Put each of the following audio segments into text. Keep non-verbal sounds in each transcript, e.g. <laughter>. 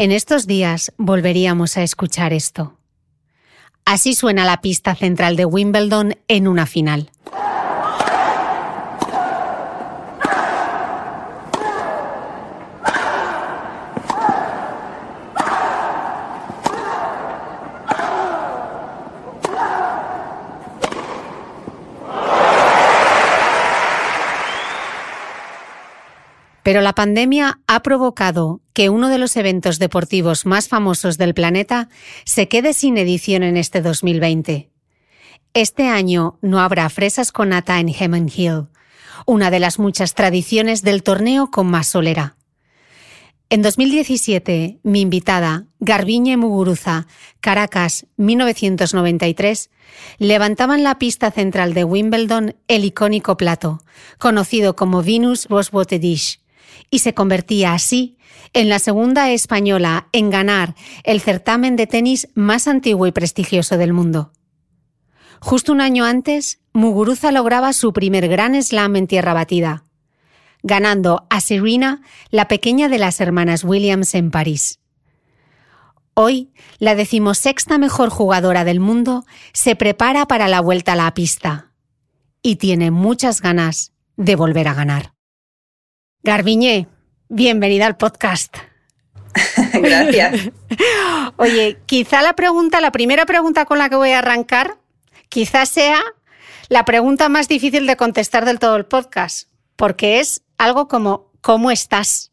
En estos días volveríamos a escuchar esto. Así suena la pista central de Wimbledon en una final. Pero la pandemia ha provocado que uno de los eventos deportivos más famosos del planeta se quede sin edición en este 2020. Este año no habrá fresas con nata en Heaven Hill, una de las muchas tradiciones del torneo con más solera. En 2017, mi invitada, Garbiñe Muguruza, Caracas, 1993, levantaba en la pista central de Wimbledon el icónico plato, conocido como Venus Rosebote Dish, y se convertía así en la segunda española en ganar el certamen de tenis más antiguo y prestigioso del mundo. Justo un año antes, Muguruza lograba su primer gran slam en tierra batida, ganando a Serena, la pequeña de las hermanas Williams en París. Hoy, la decimosexta mejor jugadora del mundo se prepara para la vuelta a la pista y tiene muchas ganas de volver a ganar. Garbiñe, bienvenida al podcast. <laughs> Gracias. <laughs> Oye, quizá la pregunta, la primera pregunta con la que voy a arrancar, quizás sea la pregunta más difícil de contestar del todo el podcast, porque es algo como, ¿cómo estás?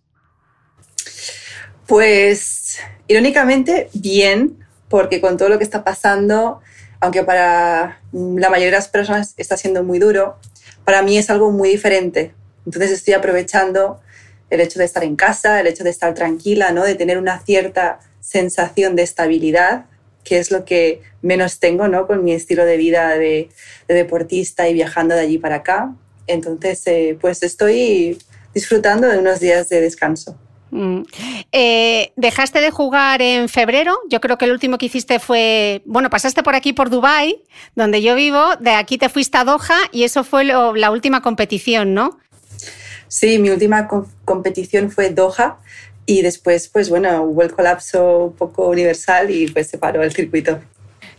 Pues, irónicamente, bien, porque con todo lo que está pasando, aunque para la mayoría de las personas está siendo muy duro, para mí es algo muy diferente, entonces estoy aprovechando el hecho de estar en casa, el hecho de estar tranquila, ¿no? de tener una cierta sensación de estabilidad, que es lo que menos tengo ¿no? con mi estilo de vida de, deportista y viajando de allí para acá. Entonces, eh, pues estoy disfrutando de unos días de descanso. Mm. Eh, dejaste de jugar en febrero. Yo creo que el último que hiciste fue, bueno, pasaste por aquí por Dubai, donde yo vivo. De aquí te fuiste a Doha y eso fue la última competición, ¿no? Sí, mi última competición fue Doha y después, pues bueno, hubo el colapso un poco universal y pues se paró el circuito.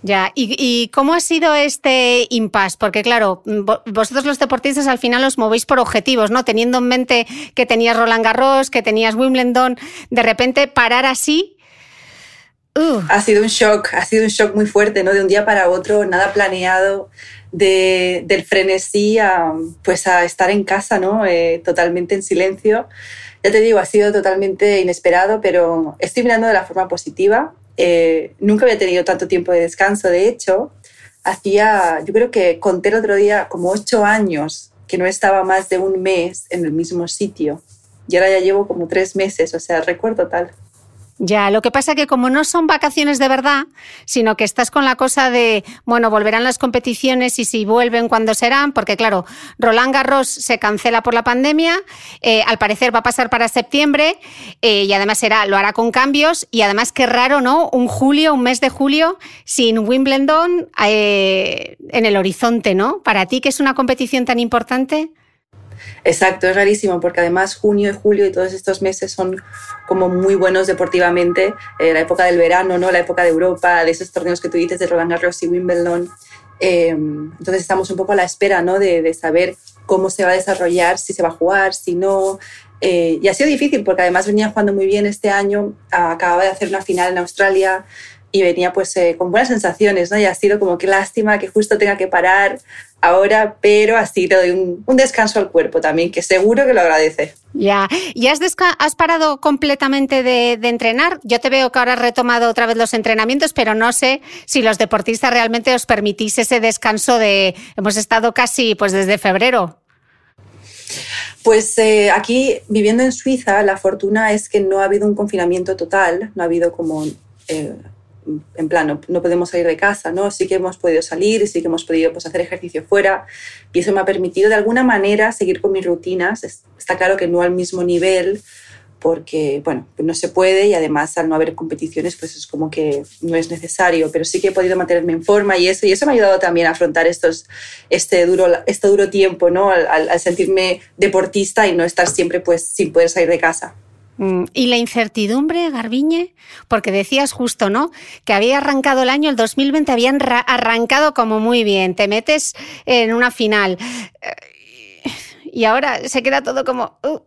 Ya, ¿Y, cómo ha sido este impasse? Porque claro, vosotros los deportistas al final os movéis por objetivos, ¿no? Teniendo en mente que tenías Roland Garros, que tenías Wimbledon, de repente parar así. Uh. Ha sido un shock, ha sido un shock muy fuerte, ¿no? De un día para otro, nada planeado del frenesí a, pues a estar en casa, ¿no? Eh, totalmente en silencio. Ya te digo, ha sido totalmente inesperado, pero estoy mirando de la forma positiva. Eh, nunca había tenido tanto tiempo de descanso, de hecho, hacía, yo creo que conté el otro día como ocho años que no estaba más de un mes en el mismo sitio. Y ahora ya llevo como tres meses, o sea, recuerdo tal. Ya, lo que pasa que como no son vacaciones de verdad, sino que estás con la cosa de, bueno, volverán las competiciones y si vuelven, ¿cuándo serán? Porque claro, Roland Garros se cancela por la pandemia, eh, al parecer va a pasar para septiembre eh, y además será, lo hará con cambios y además qué raro, ¿no? Un julio, un mes de julio sin Wimbledon eh, en el horizonte, ¿no? Para ti, que es una competición tan importante. Exacto, es rarísimo porque además junio y julio y todos estos meses son como muy buenos deportivamente, eh, la época del verano, ¿no? la época de Europa, de esos torneos que tú dices de Roland Garros y Wimbledon. Em, entonces estamos un poco a la espera ¿no? de, de, saber cómo se va a desarrollar, si se va a jugar, si no. Eh, y ha sido difícil porque además venía jugando muy bien este año, acababa de hacer una final en Australia y venía pues eh, con buenas sensaciones, ¿no? Y ha sido como que lástima que justo tenga que parar ahora, pero así te doy un, descanso al cuerpo también, que seguro que lo agradece. Ya, ¿y has, has parado completamente de, de, entrenar? Yo te veo que ahora has retomado otra vez los entrenamientos, pero no sé si los deportistas realmente os permitís ese descanso de, hemos estado casi pues desde febrero. Pues eh, aquí, viviendo en Suiza, la fortuna es que no ha habido un confinamiento total, no ha habido como, eh, en plan, no, podemos salir de casa, ¿no? Sí que hemos podido salir, sí que hemos podido pues, hacer ejercicio fuera y eso me ha permitido de alguna manera seguir con mis rutinas. Está claro que no al mismo nivel, porque, bueno, no se puede y además al no haber competiciones, pues es como que no es necesario, pero sí que he podido mantenerme en forma y eso, y eso me ha ayudado también a afrontar estos, este, duro, este duro tiempo, ¿no? Al, sentirme deportista y no estar siempre pues sin poder salir de casa. Mm, y la incertidumbre, Garbiñe, porque decías justo, ¿no? Que había arrancado el año, el 2020 habían arrancado como muy bien, te metes en una final eh, y ahora se queda todo como... Uh,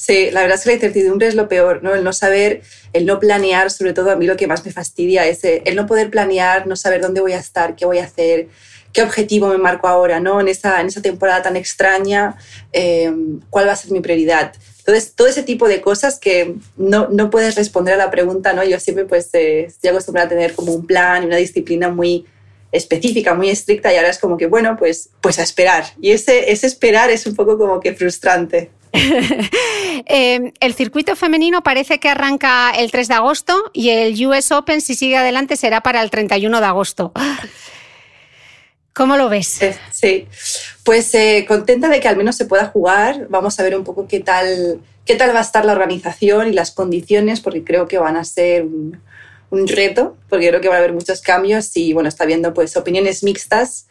Sí, la verdad es que la incertidumbre es lo peor, ¿no? El no saber, el no planear, sobre todo a mí lo que más me fastidia es el no poder planear, no saber dónde voy a estar, qué voy a hacer, qué objetivo me marco ahora, ¿no? En esa, en esa temporada tan extraña, eh, cuál va a ser mi prioridad. Entonces, todo ese tipo de cosas que no, no puedes responder a la pregunta, ¿no? Yo siempre pues eh, estoy acostumbrada a tener como un plan y una disciplina muy específica, muy estricta y ahora es como que, bueno, pues, pues a esperar. Y ese, ese esperar es un poco como que frustrante. <laughs> Em, el circuito femenino parece que arranca el 3 de agosto y el US Open, si sigue adelante, será para el 31 de agosto. ¿Cómo lo ves? Sí, pues eh, contenta de que al menos se pueda jugar. Vamos a ver un poco qué tal, qué tal va a estar la organización y las condiciones, porque creo que van a ser un, un reto, porque creo que va a haber muchos cambios y bueno, está viendo pues opiniones mixtas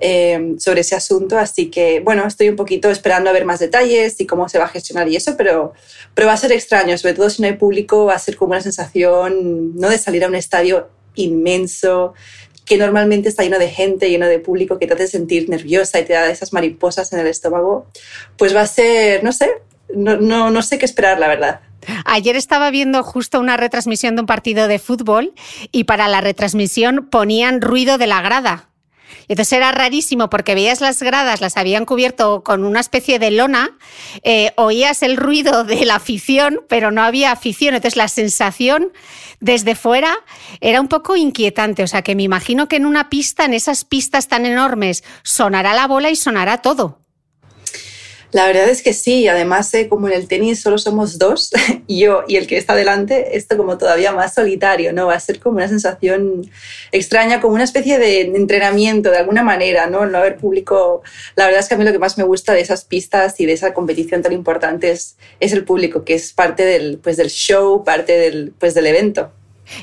eh, sobre ese asunto. Así que, bueno, estoy un poquito esperando a ver más detalles y cómo se va a gestionar y eso, pero, pero va a ser extraño, sobre todo si no hay público, va a ser como una sensación, ¿no? De salir a un estadio inmenso, que normalmente está lleno de gente, lleno de público, que te hace sentir nerviosa y te da esas mariposas en el estómago, pues va a ser, no sé, no, no, no sé qué esperar, la verdad. Ayer estaba viendo justo una retransmisión de un partido de fútbol y para la retransmisión ponían ruido de la grada. Entonces era rarísimo porque veías las gradas, las habían cubierto con una especie de lona, eh, oías el ruido de la afición, pero no había afición. Entonces la sensación desde fuera era un poco inquietante. O sea que me imagino que en una pista, en esas pistas tan enormes, sonará la bola y sonará todo. La verdad es que sí, además eh, como en el tenis solo somos dos, <laughs> yo y el que está delante, esto como todavía más solitario, ¿no? Va a ser como una sensación extraña, como una especie de entrenamiento de alguna manera, ¿no? No haber público. La verdad es que a mí lo que más me gusta de esas pistas y de esa competición tan importante es, es el público, que es parte del, pues, del show, parte del, pues, del evento.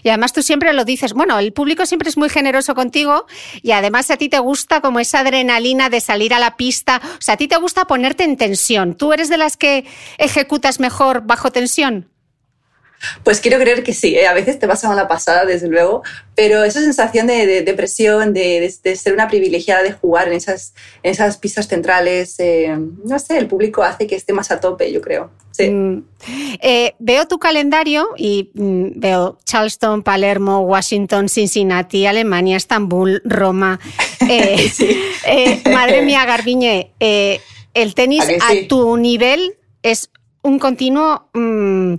Y además tú siempre lo dices, bueno, el público siempre es muy generoso contigo y además a ti te gusta como esa adrenalina de salir a la pista, o sea, a ti te gusta ponerte en tensión. ¿Tú eres de las que ejecutas mejor bajo tensión? Pues quiero creer que sí, ¿eh? a veces te pasa una pasada, desde luego, pero esa sensación de, de, presión, de, ser una privilegiada de jugar en esas, en esas pistas centrales, eh, no sé, el público hace que esté más a tope, yo creo. Sí. Mm. Eh, veo tu calendario y mm, veo Charleston, Palermo, Washington, Cincinnati, Alemania, Estambul, Roma. <laughs> <laughs> madre mía, Garbiñe, el tenis a, tu nivel es un continuo mm,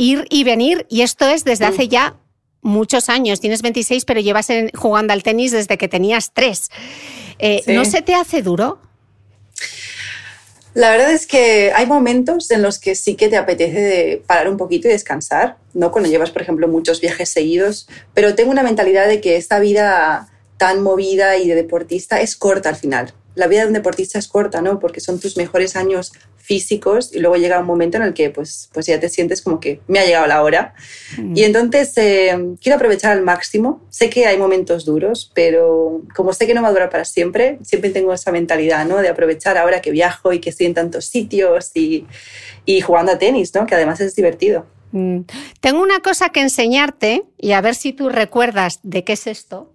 ir y venir y esto es desde hace ya muchos años. Tienes 26, pero llevas jugando al tenis desde que tenías 3. Eh, ¿No se te hace duro? La verdad es que hay momentos en los que sí que te apetece parar un poquito y descansar, ¿no? Cuando llevas, por ejemplo, muchos viajes seguidos, pero tengo una mentalidad de que esta vida tan movida y de deportista es corta al final. La vida de un deportista es corta, ¿no? Porque son tus mejores años físicos y luego llega un momento en el que pues, pues ya te sientes como que me ha llegado la hora. Mm. Y entonces eh, quiero aprovechar al máximo. Sé que hay momentos duros, pero como sé que no va a durar para siempre, siempre tengo esa mentalidad ¿no? de aprovechar ahora que viajo y que estoy en tantos sitios y, y jugando a tenis, ¿no? que además es divertido. Mm. Tengo una cosa que enseñarte y a ver si tú recuerdas de qué es esto.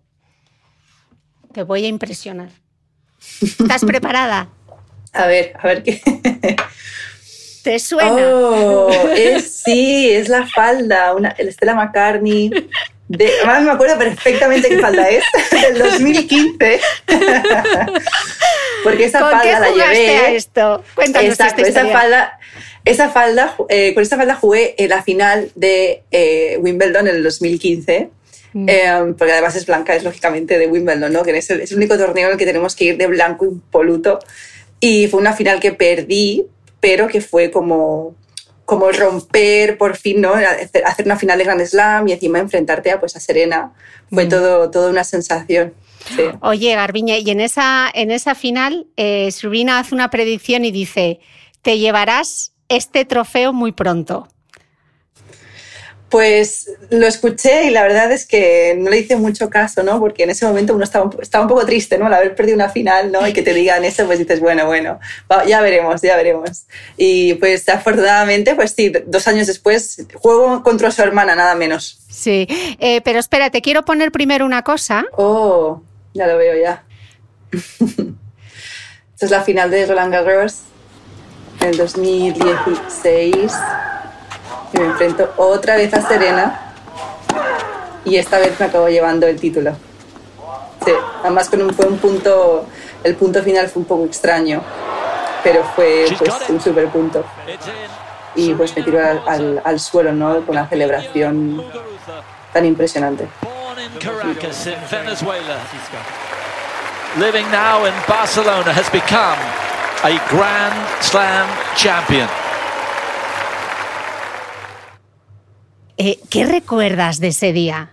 Te voy a impresionar. ¿Estás <laughs> preparada? A ver, a ver qué. <laughs> ¿Te suena? Oh, es, <laughs> sí, es la falda, una, el Stella McCartney. De, además me acuerdo perfectamente qué falda es, <laughs> del 2015. Porque esa falda la llevé. A esto? Cuéntanos exacto, esta esa falda, esa falda eh, con esa falda jugué en la final de eh, Wimbledon en el 2015. Mm. Eh, porque además es blanca, es lógicamente de Wimbledon, ¿no? que es el, es el único torneo en el que tenemos que ir de blanco impoluto. Y fue una final que perdí, pero que fue como, como romper por fin, ¿no? Hacer una final de Grand Slam y encima enfrentarte a, pues, a Serena. Fue mm. todo, toda una sensación. Oye, Garbiñe, y en esa, en esa final, eh, hace una predicción y dice: Te llevarás este trofeo muy pronto. Pues lo escuché y la verdad es que no le hice mucho caso, ¿no? Porque en ese momento uno estaba, estaba un poco triste, ¿no? Al haber perdido una final, ¿no? Y que te <laughs> digan eso, pues dices, bueno, bueno, ya veremos, ya veremos. Y pues afortunadamente, pues sí, dos años después juego contra su hermana, nada menos. Sí, eh, pero espera, te quiero poner primero una cosa. Oh, ya lo veo ya. <laughs> Esta es la final de Roland Garros en el 2016 me enfrento otra vez a Serena y esta vez me acabo llevando el título. Sí, además con un, fue un punto, el punto final fue un poco extraño, pero fue pues, un super punto. Y pues me tiró al, al, suelo, ¿no? Con la celebración tan impresionante. Living now in Barcelona has become a Grand Slam champion. Eh, ¿Qué recuerdas de ese día?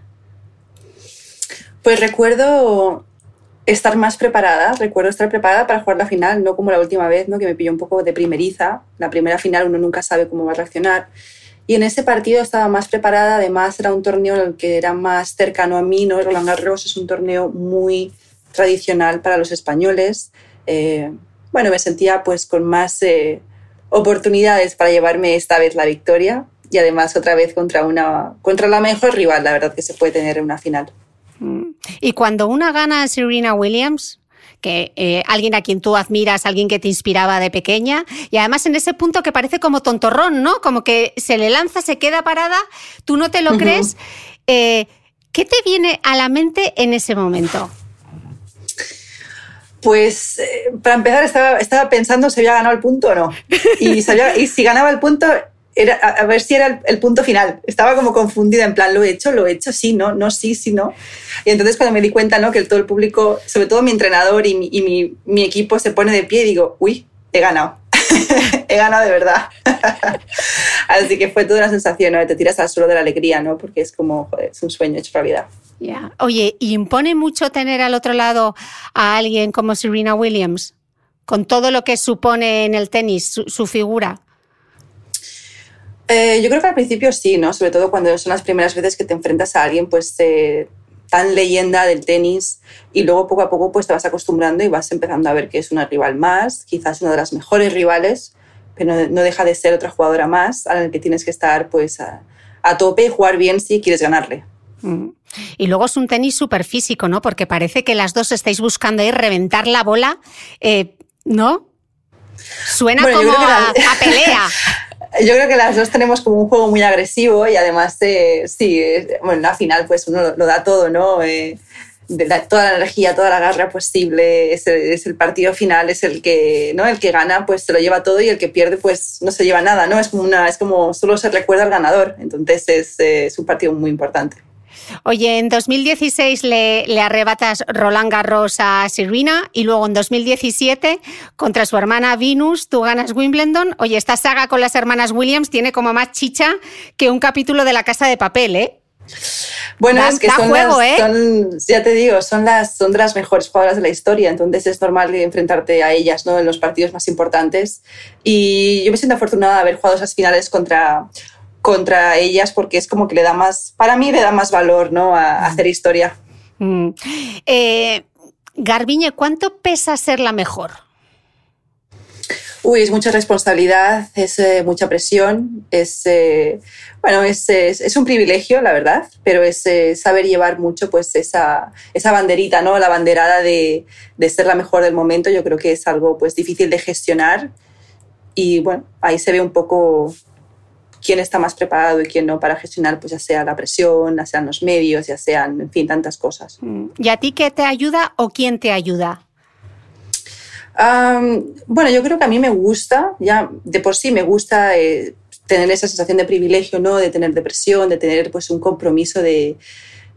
Pues recuerdo estar más preparada, recuerdo estar preparada para jugar la final, no como la última vez, ¿no? que me pilló un poco de primeriza. La primera final uno nunca sabe cómo va a reaccionar. Y en ese partido estaba más preparada, además era un torneo en el que era más cercano a mí, ¿no? Roland Garros es un torneo muy tradicional para los españoles. Eh, bueno, me sentía pues con más eh, oportunidades para llevarme esta vez la victoria y además otra vez contra, una, contra la mejor rival, la verdad, que se puede tener en una final. Mm. Y cuando una gana Serena Williams, que eh, alguien a quien tú admiras, alguien que te inspiraba de pequeña, y además en ese punto que parece como tontorrón, ¿no? Como que se le lanza, se queda parada, tú no te lo crees. Eh, ¿Qué te viene a la mente en ese momento? Pues eh, para empezar estaba, estaba, pensando si había ganado el punto o no. <laughs> Y, y si ganaba el punto, era, a, ver si era el, punto final. Estaba como confundida, en plan, ¿lo he hecho? ¿Lo he hecho? Sí, no, no, sí, sí, no. Y entonces cuando me di cuenta, ¿no? Que todo el público, sobre todo mi entrenador y mi, y mi, mi equipo se pone de pie y digo, uy, he ganado. <laughs> he ganado de verdad. <laughs> Así que fue toda una sensación, ¿no? Te tiras al suelo de la alegría, ¿no? Porque es como, joder, es un sueño hecho realidad. Yeah. Oye, ¿impone mucho tener al otro lado a alguien como Serena Williams? Con todo lo que supone en el tenis, su figura. Eh, yo creo que al principio sí, ¿no? Sobre todo cuando son las primeras veces que te enfrentas a alguien, pues eh, tan leyenda del tenis y luego poco a poco pues te vas acostumbrando y vas empezando a ver que es una rival más, quizás una de las mejores rivales, pero no deja de ser otra jugadora más a la que tienes que estar pues a, tope y jugar bien si quieres ganarle. Mm. Y luego es un tenis súper físico, ¿no? Porque parece que las dos estáis buscando ahí reventar la bola, eh, ¿no? Suena como a pelea. <laughs> Yo creo que las dos tenemos como un juego muy agresivo y además, eh, sí, bueno, en la final pues uno lo, da todo, ¿no? Eh, toda la energía, toda la garra posible, es el, es el, partido final, es el que, ¿no? El que gana pues se lo lleva todo y el que pierde pues no se lleva nada, ¿no? Es como, una, es como solo se recuerda al ganador, entonces es, eh, es un partido muy importante. Oye, en 2016 le, arrebatas Roland Garros a Serena y luego en 2017 contra su hermana Venus tú ganas Wimbledon. Oye, esta saga con las hermanas Williams tiene como más chicha que un capítulo de La Casa de Papel, ¿eh? Bueno, es que son, ¿eh? ya te digo, son las, son de las mejores jugadoras de la historia, entonces es normal enfrentarte a ellas ¿no? en los partidos más importantes. Y yo me siento afortunada de haber jugado esas finales contra contra ellas porque es como que le da más, para mí le da más valor ¿no? a, mm. hacer historia. Mm. Eh, Garbiñe, ¿cuánto pesa ser la mejor? Uy, es mucha responsabilidad, es eh, mucha presión, es, eh, bueno, es, es, un privilegio, la verdad, pero es eh, saber llevar mucho pues esa, esa banderita, ¿no? La banderada de, de, ser la mejor del momento, yo creo que es algo pues difícil de gestionar y bueno, ahí se ve un poco quién está más preparado y quién no para gestionar, pues ya sea la presión, ya sean los medios, ya sean, en fin, tantas cosas. Mm. ¿Y a ti qué te ayuda o quién te ayuda? bueno, yo creo que a mí me gusta, ya de por sí me gusta eh, tener esa sensación de privilegio, ¿no? De tener depresión, de tener pues un compromiso de,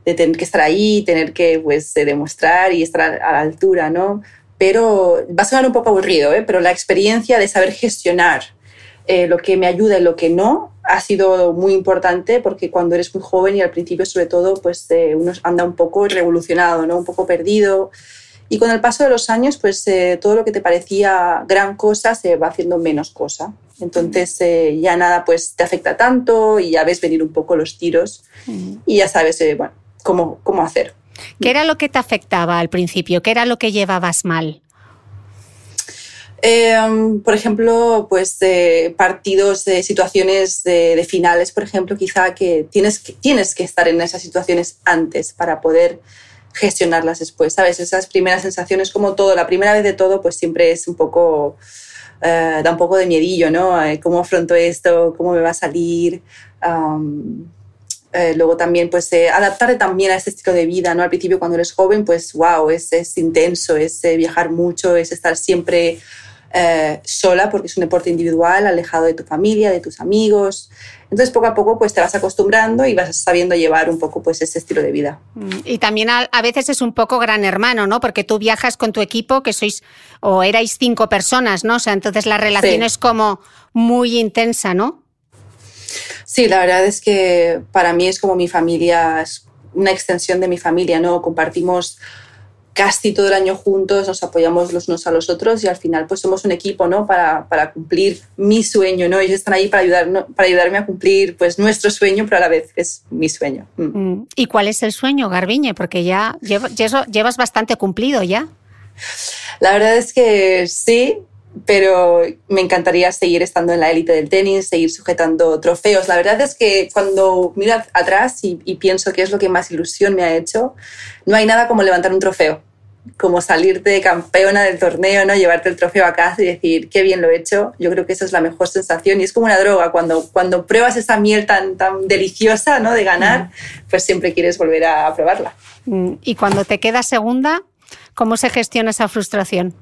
de tener que estar ahí, tener que pues demostrar y estar a la altura, ¿no? Pero va a sonar un poco aburrido, ¿eh? Pero la experiencia de saber gestionar eh, lo que me ayuda y lo que no ha sido muy importante porque cuando eres muy joven y al principio sobre todo pues eh, uno anda un poco revolucionado, ¿no? Un poco perdido. Y con el paso de los años, pues eh, todo lo que te parecía gran cosa se va haciendo menos cosa. Entonces eh, ya nada pues te afecta tanto y ya ves venir un poco los tiros y ya sabes eh, bueno, cómo, cómo hacer. ¿Qué era lo que te afectaba al principio? ¿Qué era lo que llevabas mal? Em, por ejemplo, pues partidos, de situaciones de, de, finales, por ejemplo, quizá que tienes, que tienes que estar en esas situaciones antes para poder gestionarlas después, ¿sabes? Esas primeras sensaciones, como todo, la primera vez de todo, pues siempre es un poco, eh, da un poco de miedillo, ¿no? Eh, ¿Cómo afronto esto? ¿Cómo me va a salir? Eh, luego también, pues, adaptarte también a este estilo de vida, ¿no? Al principio, cuando eres joven, pues, wow, es, es intenso, es viajar mucho, es estar siempre eh, sola porque es un deporte individual, alejado de tu familia, de tus amigos. Entonces poco a poco pues te vas acostumbrando y vas sabiendo llevar un poco pues ese estilo de vida. Mm, y también a, veces es un poco gran hermano, ¿no? Porque tú viajas con tu equipo que sois o erais cinco personas, ¿no? O sea, entonces la relación es como muy intensa, ¿no? Sí, la verdad es que para mí es como mi familia, es una extensión de mi familia, ¿no? Compartimos casi todo el año juntos, nos apoyamos los unos a los otros y al final pues somos un equipo, ¿no? Para, para cumplir mi sueño, ¿no? Ellos están ahí para, ayudar, para ayudarme a cumplir pues nuestro sueño, pero a la vez es mi sueño. Mm. Mm. ¿Y cuál es el sueño, Garbiñe? Porque ya llevas bastante cumplido ya. La verdad es que sí, pero me encantaría seguir estando en la élite del tenis, seguir sujetando trofeos. La verdad es que cuando miro atrás y, pienso qué es lo que más ilusión me ha hecho, no hay nada como levantar un trofeo, como salirte campeona del torneo, ¿no? llevarte el trofeo a casa y decir qué bien lo he hecho. Yo creo que esa es la mejor sensación y es como una droga. Cuando, cuando pruebas esa miel tan, tan deliciosa ¿no? de ganar, pues siempre quieres volver a probarla. Mm, y cuando te quedas segunda, ¿cómo se gestiona esa frustración?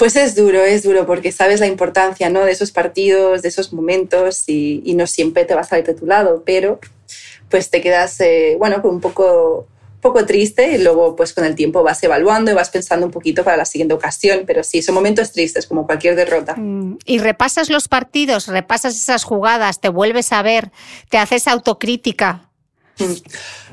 Pues es duro, es duro, porque sabes la importancia ¿no? de esos partidos, de esos momentos y, no siempre te va a salir de tu lado, pero pues te quedas, eh, bueno, un poco, poco triste y luego pues con el tiempo vas evaluando y vas pensando un poquito para la siguiente ocasión, pero sí, son momentos tristes como cualquier derrota. Mm, y repasas los partidos, repasas esas jugadas, te vuelves a ver, te haces autocrítica.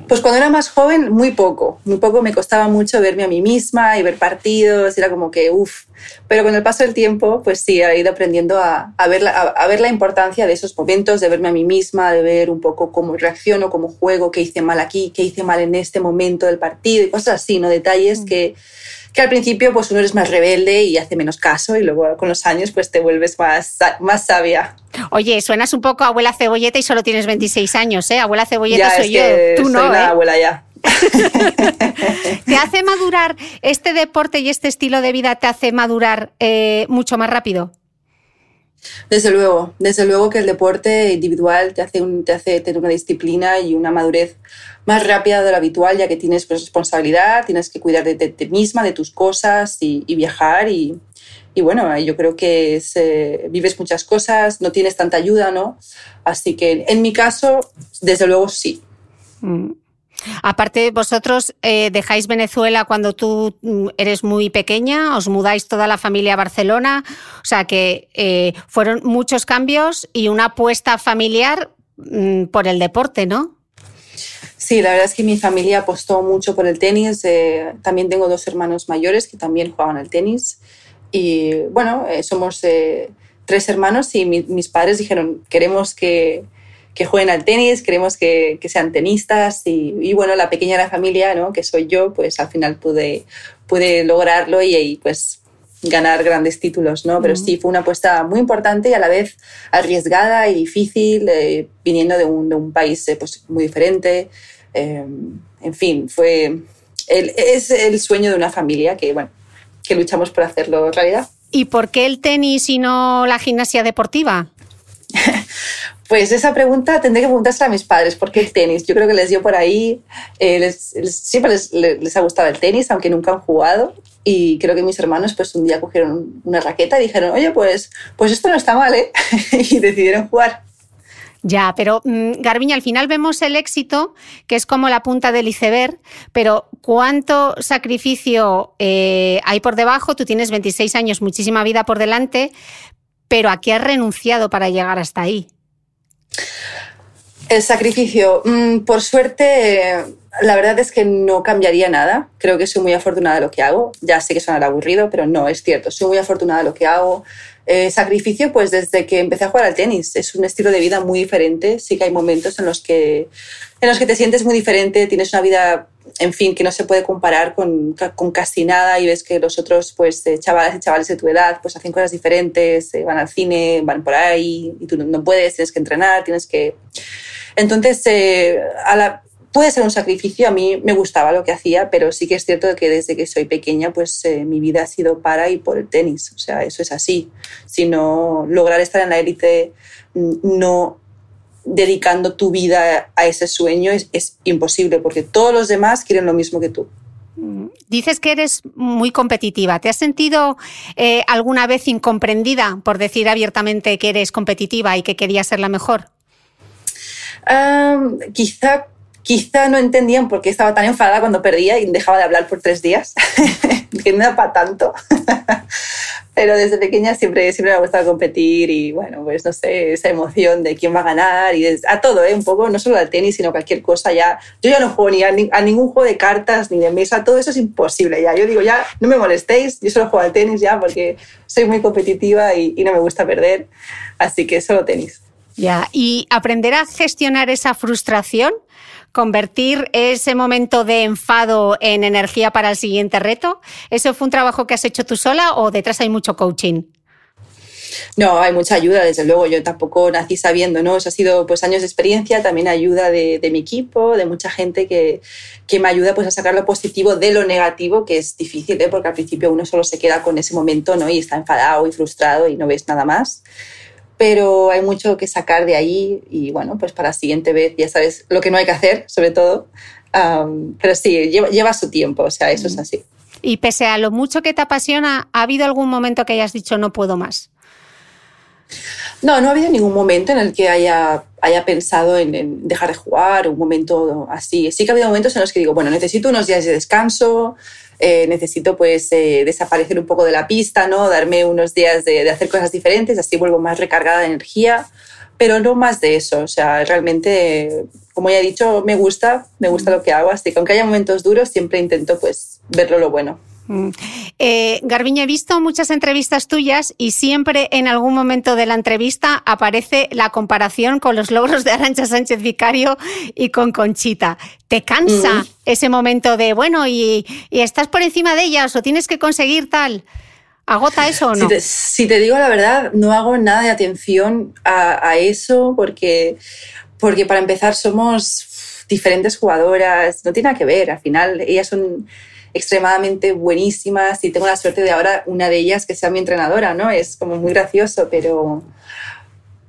Pues cuando era más joven, muy poco. Muy poco me costaba mucho verme a mí misma y ver partidos. Era como que, uff. Pero con el paso del tiempo, pues sí, he ido aprendiendo a, ver la, a, ver la importancia de esos momentos, de verme a mí misma, de ver un poco cómo reacciono, cómo juego, qué hice mal aquí, qué hice mal en este momento del partido y cosas así, ¿no? Detalles mm. que, que al principio pues uno eres más rebelde y hace menos caso y luego con los años pues te vuelves más, más sabia. Oye, suenas un poco abuela cebolleta y solo tienes 26 años, ¿eh? Abuela cebolleta soy yo, tú no. Soy ¿eh? abuela ya. <laughs> ¿Te hace madurar este deporte y este estilo de vida? ¿Te hace madurar eh, mucho más rápido? Desde luego, desde luego que el deporte individual te hace, te hace tener una disciplina y una madurez más rápida de lo habitual, ya que tienes responsabilidad, tienes que cuidar de ti misma, de tus cosas y, viajar. Y, bueno, yo creo que eh, vives muchas cosas, no tienes tanta ayuda, ¿no? Así que en mi caso, desde luego sí. Mm. Aparte, vosotros eh, dejáis Venezuela cuando tú mm, eres muy pequeña, os mudáis toda la familia a Barcelona, o sea que eh, fueron muchos cambios y una apuesta familiar mm, por el deporte, ¿no? Sí, la verdad es que mi familia apostó mucho por el tenis. Eh, también tengo dos hermanos mayores que también jugaban al tenis. Y bueno, somos tres hermanos y mis padres dijeron, queremos que, que jueguen al tenis, queremos que, que sean tenistas y, bueno, la pequeña de la familia, ¿no? que soy yo, pues al final pude, pude lograrlo y, y pues ganar grandes títulos, ¿no? Pero sí, fue una apuesta muy importante y a la vez arriesgada y difícil, eh, viniendo de un, de un país eh, pues, muy diferente. en fin, fue el, es el sueño de una familia que, bueno, que luchamos por hacerlo realidad. ¿Y por qué el tenis y no la gimnasia deportiva? <laughs> Pues esa pregunta tendré que preguntarse a mis padres, ¿por qué el tenis? Yo creo que les dio por ahí, eh, siempre les, ha gustado el tenis, aunque nunca han jugado. Y creo que mis hermanos pues un día cogieron una raqueta y dijeron, oye, pues, pues esto no está mal, ¿eh? <laughs> y decidieron jugar. Ya, pero mm, Garbiña, al final vemos el éxito, que es como la punta del iceberg, pero ¿cuánto sacrificio eh, hay por debajo? Tú tienes 26 años, muchísima vida por delante, pero ¿a qué has renunciado para llegar hasta ahí? El sacrificio. Mm, por suerte, la verdad es que no cambiaría nada. Creo que soy muy afortunada de lo que hago. Ya sé que suena aburrido, pero no, es cierto. Soy muy afortunada de lo que hago. Eh, sacrificio, pues desde que empecé a jugar al tenis. Es un estilo de vida muy diferente. Sí que hay momentos en los que, en los que te sientes muy diferente, tienes una vida, en fin, que no se puede comparar con, con casi nada y ves que los otros, pues, eh, chavales y chavales de tu edad, pues hacen cosas diferentes, eh, van al cine, van por ahí y tú no puedes, tienes que entrenar, tienes que entonces, eh, puede ser un sacrificio. A mí me gustaba lo que hacía, pero sí que es cierto que desde que soy pequeña, pues eh, mi vida ha sido para y por el tenis. O sea, eso es así. Si no lograr estar en la élite, mm, no dedicando tu vida a ese sueño es, imposible, porque todos los demás quieren lo mismo que tú. Mm. Dices que eres muy competitiva. ¿Te has sentido eh, alguna vez incomprendida por decir abiertamente que eres competitiva y que querías ser la mejor? quizá, quizá no entendían por qué estaba tan enfadada cuando perdía y dejaba de hablar por tres días, <laughs> que no era para tanto. <laughs> Pero desde pequeña siempre, siempre me ha gustado competir y bueno, pues no sé, esa emoción de quién va a ganar y a todo, ¿eh? un poco, no solo al tenis, sino cualquier cosa ya. Yo ya no juego ni a, ningún juego de cartas ni de mesa, todo eso es imposible ya. Yo digo, ya no me molestéis, yo solo juego al tenis ya porque soy muy competitiva y, y no me gusta perder, así que solo tenis. Ya, y aprender a gestionar esa frustración, convertir ese momento de enfado en energía para el siguiente reto, ¿eso fue un trabajo que has hecho tú sola o detrás hay mucho coaching? No, hay mucha ayuda, desde luego. Yo tampoco nací sabiendo, ¿no? Eso ha sido pues años de experiencia, también ayuda de, mi equipo, de mucha gente que, que, me ayuda pues a sacar lo positivo de lo negativo, que es difícil, ¿eh? porque al principio uno solo se queda con ese momento, ¿no? Y está enfadado y frustrado y no ves nada más pero hay mucho que sacar de ahí y bueno, pues para la siguiente vez ya sabes lo que no hay que hacer, sobre todo. pero sí, lleva, su tiempo, o sea, eso es mm. así. Y pese a lo mucho que te apasiona, ¿ha habido algún momento que hayas dicho no puedo más? No, no ha habido ningún momento en el que haya, haya pensado en, en, dejar de jugar, un momento así. Sí que ha habido momentos en los que digo, bueno, necesito unos días de descanso, eh, necesito pues eh, desaparecer un poco de la pista, ¿no? darme unos días de, hacer cosas diferentes, así vuelvo más recargada de energía, pero no más de eso. O sea, realmente, como ya he dicho, me gusta, me gusta lo que hago, así que aunque haya momentos duros, siempre intento pues verlo lo bueno. Mm. Eh, Garbiña, he visto muchas entrevistas tuyas y siempre en algún momento de la entrevista aparece la comparación con los logros de Arancha Sánchez Vicario y con Conchita. ¿Te cansa ese momento de, bueno, y, estás por encima de ellas o tienes que conseguir tal? ¿Agota eso o no? Si te, digo la verdad, no hago nada de atención a, a eso porque, porque para empezar somos diferentes jugadoras, no tiene nada que ver, al final ellas son extremadamente buenísimas y tengo la suerte de ahora una de ellas que sea mi entrenadora, ¿no? Es como muy gracioso, pero,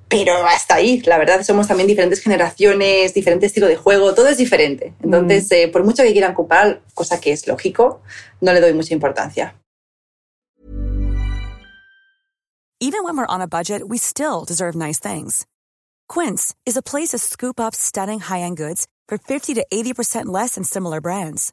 pero hasta ahí, la verdad, somos también diferentes generaciones, diferente estilo de juego, todo es diferente. Entonces, mm. eh, por mucho que quieran comparar, cosa que es lógico, no le doy mucha importancia. Even when we're on a budget, we still deserve nice things. Quince is a place to scoop up stunning high-end goods for 50 to 80% less than similar brands.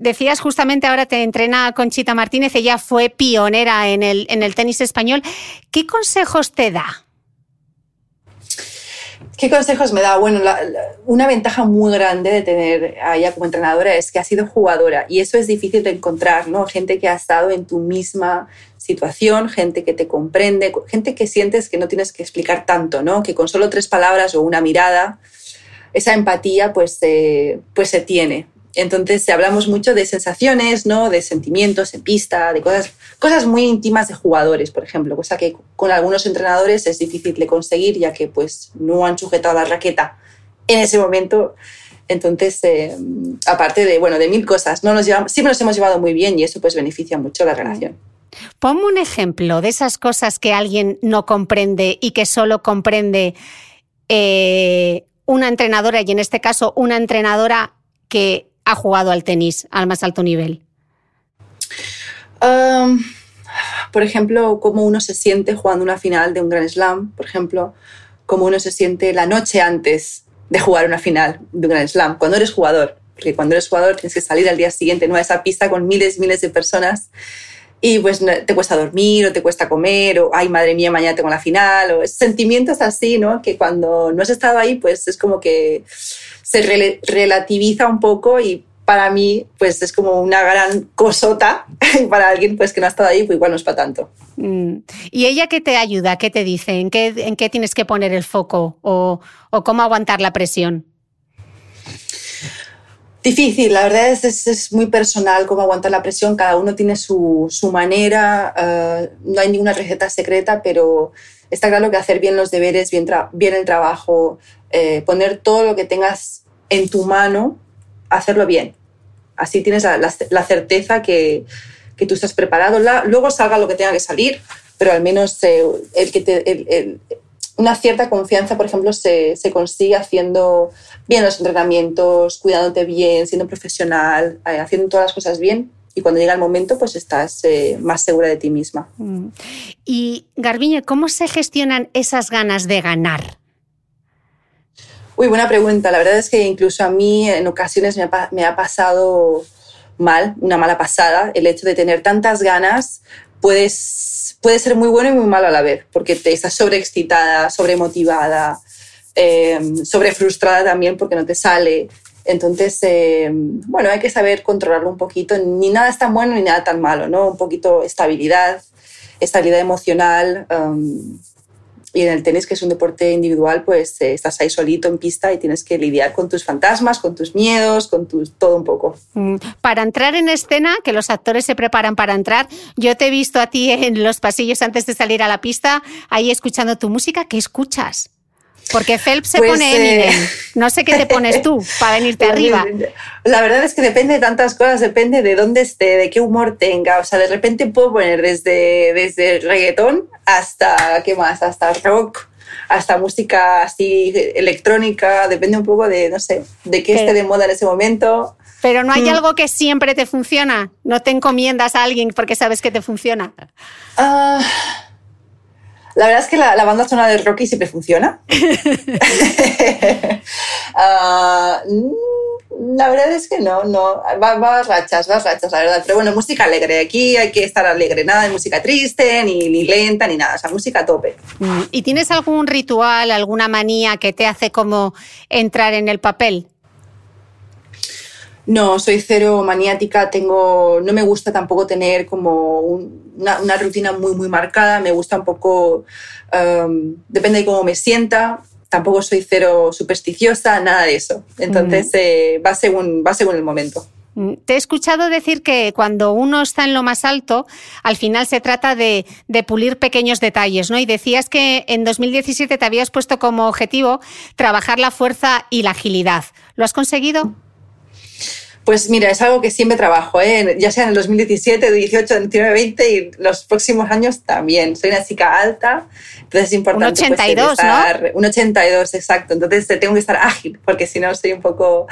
Decías justamente ahora te entrena Conchita Martínez, ella fue pionera en el, en el tenis español. ¿Qué consejos te da? ¿Qué consejos me da? Bueno, una ventaja muy grande de tener a ella como entrenadora es que ha sido jugadora y eso es difícil de encontrar, ¿no? Gente que ha estado en tu misma situación, gente que te comprende, gente que sientes que no tienes que explicar tanto, ¿no? Que con solo tres palabras o una mirada, esa empatía pues, eh, pues se tiene. Entonces hablamos mucho de sensaciones, ¿no? de sentimientos en pista, de cosas, cosas muy íntimas de jugadores, por ejemplo, cosa que con algunos entrenadores es difícil de conseguir ya que pues, no han sujetado la raqueta en ese momento. Entonces, eh, aparte de, bueno, de mil cosas, no nos llevamos, siempre nos hemos llevado muy bien y eso pues beneficia mucho la relación. Ponme un ejemplo de esas cosas que alguien no comprende y que solo comprende eh, una entrenadora, y en este caso una entrenadora que ha jugado al tenis al más alto nivel? Por ejemplo, cómo uno se siente jugando una final de un Grand Slam, por ejemplo, cómo uno se siente la noche antes de jugar una final de un Grand Slam, cuando eres jugador, porque cuando eres jugador tienes que salir al día siguiente ¿no? a esa pista con miles y miles de personas y pues te cuesta dormir o te cuesta comer o ay madre mía mañana tengo la final o sentimientos así no que cuando no has estado ahí pues es como que se relativiza un poco y para mí pues es como una gran cosota <laughs> para alguien pues que no ha estado ahí pues igual no es para tanto. Mm. y ella qué te ayuda qué te dice en qué en qué tienes que poner el foco o, o cómo aguantar la presión Difícil, la verdad es, es, muy personal cómo aguantar la presión, cada uno tiene su, su manera, eh, no hay ninguna receta secreta, pero está claro que hacer bien los deberes, bien, bien el trabajo, eh, poner todo lo que tengas en tu mano, hacerlo bien. Así tienes la, la, certeza que, que, tú estás preparado. luego salga lo que tenga que salir, pero al menos eh, el que te, el, una cierta confianza, por ejemplo, se, se, consigue haciendo bien los entrenamientos, cuidándote bien, siendo profesional, eh, haciendo todas las cosas bien. Y cuando llega el momento, pues estás eh, más segura de ti misma. Mm. Y Garbiñe, ¿cómo se gestionan esas ganas de ganar? Uy, buena pregunta. La verdad es que incluso a mí en ocasiones me ha, me ha pasado mal, una mala pasada, el hecho de tener tantas ganas, puedes, puede ser muy bueno y muy malo a la vez, porque te estás sobreexcitada, sobremotivada, eh, sobrefrustrada también porque no te sale. Entonces, em, bueno, hay que saber controlarlo un poquito. Ni nada es tan bueno ni nada tan malo, ¿no? Un poquito estabilidad, estabilidad emocional. Em, y en el tenis, que es un deporte individual, pues eh, estás ahí solito en pista y tienes que lidiar con tus fantasmas, con tus miedos, con tus, todo un poco. Mm, para entrar en escena, que los actores se preparan para entrar, yo te he visto a ti en los pasillos antes de salir a la pista, ahí escuchando tu música, ¿qué escuchas? Porque Phelps se pues, pone Eminem. Eh, no sé qué te pones tú para venirte <laughs> pues, arriba. La verdad es que depende de tantas cosas, depende de dónde esté, de qué humor tenga. O sea, de repente puedo poner desde, desde reggaetón hasta, ¿qué más? Hasta rock, hasta música así electrónica. Depende un poco de, no sé, de qué esté de moda en ese momento. Pero no hay mm. algo que siempre te funciona. No te encomiendas a alguien porque sabes que te funciona. Ah... La verdad es que la, banda sonora de Rocky siempre funciona. <laughs> <laughs> Ah, mm, La verdad es que no, no, va, va rachas, va rachas, la verdad. Pero bueno, música alegre. Aquí hay que estar alegre, nada de música triste, ni, ni lenta, ni nada. O sea, música a tope. Mm, ¿Y tienes algún ritual, alguna manía que te hace como entrar en el papel? No, soy cero maniática, tengo, no me gusta tampoco tener como una, rutina muy, muy marcada, me gusta un poco, um, depende de cómo me sienta, tampoco soy cero supersticiosa, nada de eso. Entonces eh, va, según, va según el momento. Mm, te he escuchado decir que cuando uno está en lo más alto, al final se trata de, de, pulir pequeños detalles, ¿no? Y decías que en 2017 te habías puesto como objetivo trabajar la fuerza y la agilidad. ¿Lo has conseguido? Pues mira, es algo que siempre trabajo, ¿eh? ya sea en el 2017, 18, 19, 20 y los próximos años también. Soy una chica alta, entonces es importante. Un 82, pues, estar, ¿no? Un 82, exacto. Entonces tengo que estar ágil, porque si no estoy un poco,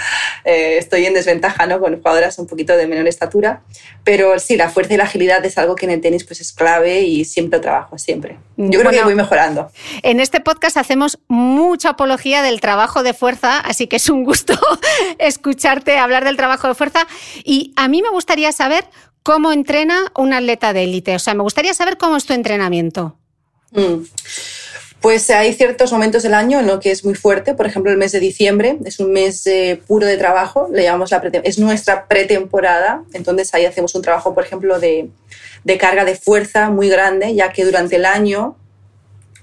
eh, estoy en desventaja, ¿no? Con jugadoras un poquito de menor estatura. Pero sí, la fuerza y la agilidad es algo que en el tenis pues es clave y siempre trabajo, siempre. Yo creo que voy mejorando. En este podcast hacemos mucha apología del trabajo de fuerza, así que es un gusto <laughs> escucharte hablar del trabajo de fuerza. Y a mí me gustaría saber cómo entrena un atleta de élite. O sea, me gustaría saber cómo es tu entrenamiento. Mm. Pues hay ciertos momentos del año en lo que es muy fuerte, por ejemplo el mes de diciembre es un mes eh, puro de trabajo, le llamamos la es nuestra pretemporada, entonces ahí hacemos un trabajo, por ejemplo, de, de, carga de fuerza muy grande, ya que durante el año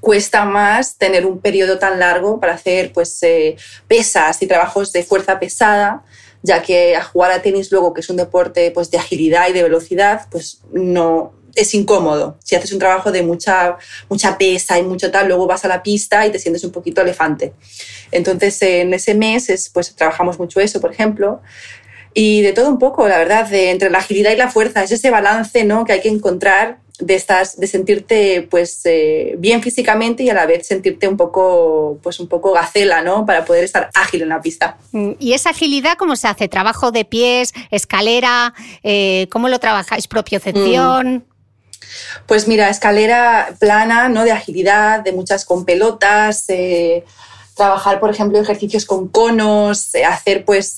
cuesta más tener un periodo tan largo para hacer pues, eh, pesas y trabajos de fuerza pesada ya que a jugar a tenis luego, que es un deporte pues, de agilidad y de velocidad, pues no es incómodo. Si haces un trabajo de mucha, mucha pesa y mucho tal, luego vas a la pista y te sientes un poquito elefante. Entonces, en ese mes es, pues, trabajamos mucho eso, por ejemplo. Y de todo un poco, la verdad, entre la agilidad y la fuerza, es ese balance ¿no? que hay que encontrar de, estas, de sentirte pues, eh, bien físicamente y a la vez sentirte un poco, pues, un poco gacela, ¿no? Para poder estar ágil en la pista. Mm, ¿Y esa agilidad cómo se hace? ¿Trabajo de pies, escalera? Eh, ¿Cómo lo trabajáis? ¿Propiocepción? Mm. Pues mira, escalera plana, ¿no? De agilidad, de muchas con pelotas. Eh, trabajar, por ejemplo, ejercicios con conos, hacer pues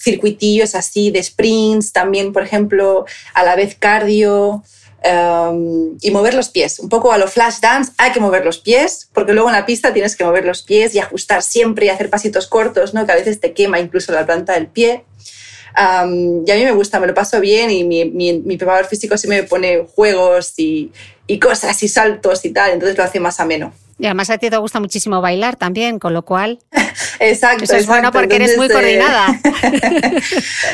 circuitillos así de sprints, también, por ejemplo, a la vez cardio. Em, y mover los pies. Un poco a lo flash dance, hay que mover los pies, porque luego en la pista tienes que mover los pies y ajustar siempre y hacer pasitos cortos, ¿no? que a veces te quema incluso la planta del pie. Um, y a mí me gusta, me lo paso bien y mi, mi, mi preparador físico sí me pone juegos y, y, cosas y saltos y tal, entonces lo hace más ameno. Y además a ti te gusta muchísimo bailar también, con lo cual. <laughs> exacto. Eso es bueno porque eres muy coordinada. <laughs>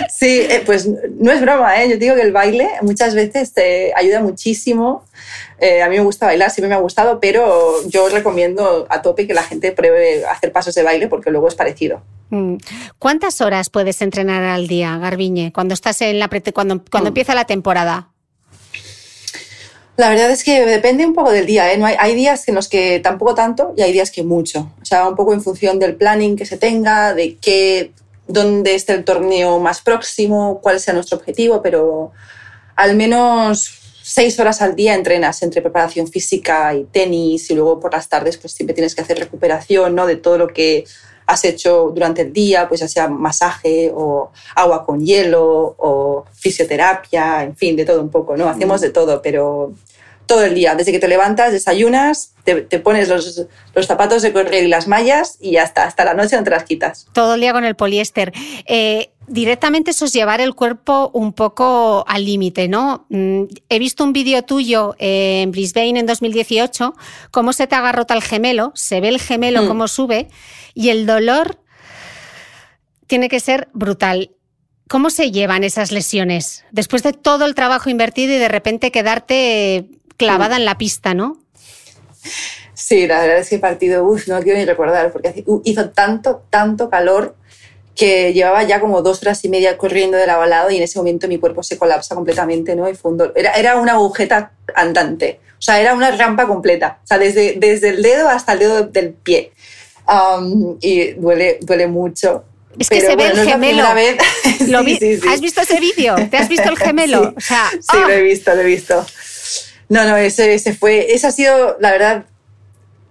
sí, eh, pues no es broma, ¿eh? Yo digo que el baile muchas veces te ayuda muchísimo. Eh, a mí me gusta bailar, siempre me ha gustado, pero yo recomiendo a tope que la gente pruebe hacer pasos de baile porque luego es parecido. Mm. ¿Cuántas horas puedes entrenar al día, Garbiñe, cuando estás en la cuando, cuando mm. empieza la temporada? La verdad es que depende un poco del día. ¿eh? No hay, hay, días en los que tampoco tanto y hay días que mucho. O sea, un poco en función del planning que se tenga, de qué, dónde esté el torneo más próximo, cuál sea nuestro objetivo, pero al menos seis horas al día entrenas entre preparación física y tenis y luego por las tardes pues siempre tienes que hacer recuperación ¿no? de todo lo que has hecho durante el día, pues ya sea masaje o agua con hielo o fisioterapia, en fin, de todo un poco, ¿no? Hacemos de todo, pero todo el día, desde que te levantas, desayunas, te, pones los, los, zapatos de correr y las mallas y ya está, hasta la noche no te las quitas. Todo el día con el poliéster. Eh, directamente eso es llevar el cuerpo un poco al límite, ¿no? Mm, he visto un vídeo tuyo en Brisbane en 2018, cómo se te agarrota el gemelo, se ve el gemelo mm. cómo sube y el dolor tiene que ser brutal. ¿Cómo se llevan esas lesiones? Después de todo el trabajo invertido y de repente quedarte clavada en la pista, ¿no? Sí, la verdad es que el partido, uff, no quiero ni recordar, porque hizo tanto, tanto calor que llevaba ya como dos horas y media corriendo de lado y en ese momento mi cuerpo se colapsa completamente, ¿no? Y era, era una agujeta andante, o sea, era una rampa completa, o sea, desde, desde el dedo hasta el dedo del pie. Um, y duele, duele mucho. Es que se ve el gemelo. <laughs> ¿Has visto ese vídeo? ¿Te has visto el <laughs> gemelo? sí, sí lo he ¡ah! visto, lo he visto. No, no, ese, ese fue, ese ha sido, la verdad,